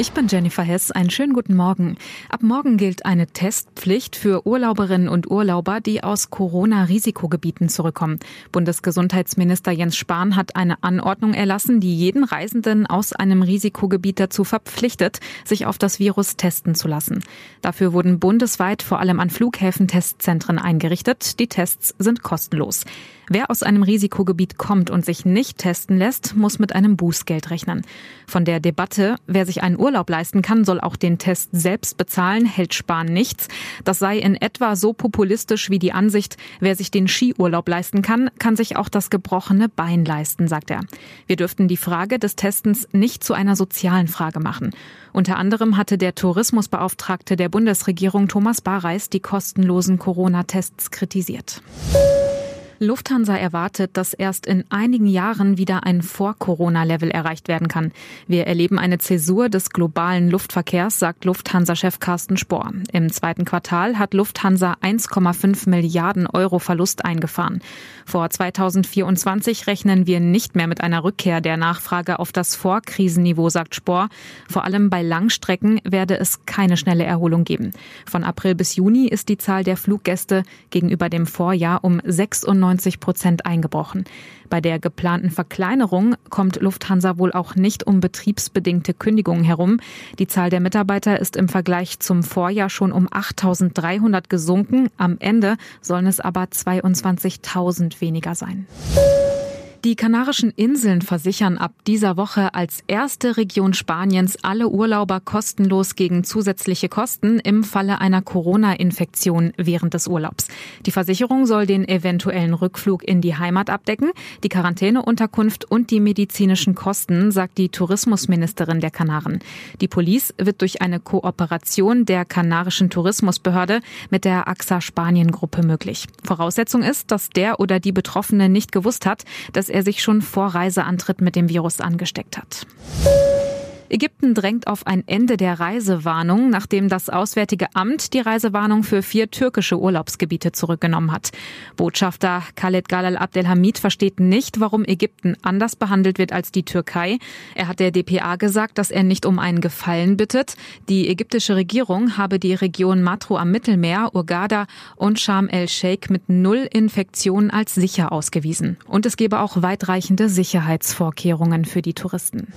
Ich bin Jennifer Hess. Einen schönen guten Morgen. Ab morgen gilt eine Testpflicht für Urlauberinnen und Urlauber, die aus Corona-Risikogebieten zurückkommen. Bundesgesundheitsminister Jens Spahn hat eine Anordnung erlassen, die jeden Reisenden aus einem Risikogebiet dazu verpflichtet, sich auf das Virus testen zu lassen. Dafür wurden bundesweit vor allem an Flughäfen Testzentren eingerichtet. Die Tests sind kostenlos. Wer aus einem Risikogebiet kommt und sich nicht testen lässt, muss mit einem Bußgeld rechnen. Von der Debatte, wer sich einen Urlaub leisten kann, soll auch den Test selbst bezahlen, hält Spahn nichts. Das sei in etwa so populistisch wie die Ansicht, wer sich den Skiurlaub leisten kann, kann sich auch das gebrochene Bein leisten, sagt er. Wir dürften die Frage des Testens nicht zu einer sozialen Frage machen. Unter anderem hatte der Tourismusbeauftragte der Bundesregierung Thomas Bareis die kostenlosen Corona-Tests kritisiert. Lufthansa erwartet, dass erst in einigen Jahren wieder ein Vor-Corona-Level erreicht werden kann. Wir erleben eine Zäsur des globalen Luftverkehrs, sagt Lufthansa-Chef Carsten Spohr. Im zweiten Quartal hat Lufthansa 1,5 Milliarden Euro Verlust eingefahren. Vor 2024 rechnen wir nicht mehr mit einer Rückkehr der Nachfrage auf das Vorkrisenniveau, sagt Spohr. Vor allem bei Langstrecken werde es keine schnelle Erholung geben. Von April bis Juni ist die Zahl der Fluggäste gegenüber dem Vorjahr um 96 95 Prozent eingebrochen. Bei der geplanten Verkleinerung kommt Lufthansa wohl auch nicht um betriebsbedingte Kündigungen herum. Die Zahl der Mitarbeiter ist im Vergleich zum Vorjahr schon um 8.300 gesunken. Am Ende sollen es aber 22.000 weniger sein. Die Kanarischen Inseln versichern ab dieser Woche als erste Region Spaniens alle Urlauber kostenlos gegen zusätzliche Kosten im Falle einer Corona-Infektion während des Urlaubs. Die Versicherung soll den eventuellen Rückflug in die Heimat abdecken, die Quarantäneunterkunft und die medizinischen Kosten, sagt die Tourismusministerin der Kanaren. Die Police wird durch eine Kooperation der kanarischen Tourismusbehörde mit der AXA Spanien Gruppe möglich. Voraussetzung ist, dass der oder die Betroffene nicht gewusst hat, dass er sich schon vor Reiseantritt mit dem Virus angesteckt hat. Ägypten drängt auf ein Ende der Reisewarnung, nachdem das Auswärtige Amt die Reisewarnung für vier türkische Urlaubsgebiete zurückgenommen hat. Botschafter Khaled Galal Abdelhamid versteht nicht, warum Ägypten anders behandelt wird als die Türkei. Er hat der DPA gesagt, dass er nicht um einen Gefallen bittet. Die ägyptische Regierung habe die Region Matru am Mittelmeer, Urgada und Sharm el-Sheikh mit null Infektionen als sicher ausgewiesen. Und es gebe auch weitreichende Sicherheitsvorkehrungen für die Touristen.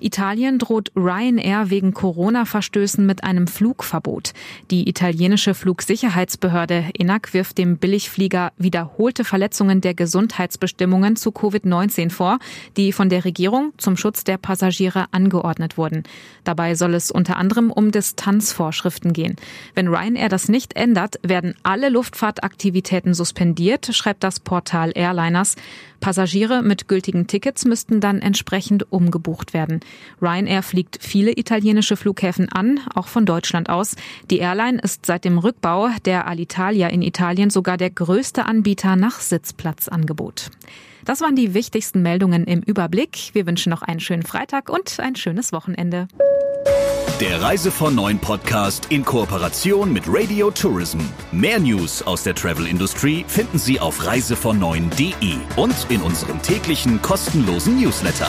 Italien droht Ryanair wegen Corona-Verstößen mit einem Flugverbot. Die italienische Flugsicherheitsbehörde ENAC wirft dem Billigflieger wiederholte Verletzungen der Gesundheitsbestimmungen zu Covid-19 vor, die von der Regierung zum Schutz der Passagiere angeordnet wurden. Dabei soll es unter anderem um Distanzvorschriften gehen. Wenn Ryanair das nicht ändert, werden alle Luftfahrtaktivitäten suspendiert, schreibt das Portal Airliners. Passagiere mit gültigen Tickets müssten dann entsprechend umgebucht werden. Ryanair fliegt viele italienische Flughäfen an, auch von Deutschland aus. Die Airline ist seit dem Rückbau der Alitalia in Italien sogar der größte Anbieter nach Sitzplatzangebot. Das waren die wichtigsten Meldungen im Überblick. Wir wünschen noch einen schönen Freitag und ein schönes Wochenende. Der Reise von Neuen Podcast in Kooperation mit Radio Tourism. Mehr News aus der Travel Industry finden Sie auf reisevon und in unserem täglichen kostenlosen Newsletter.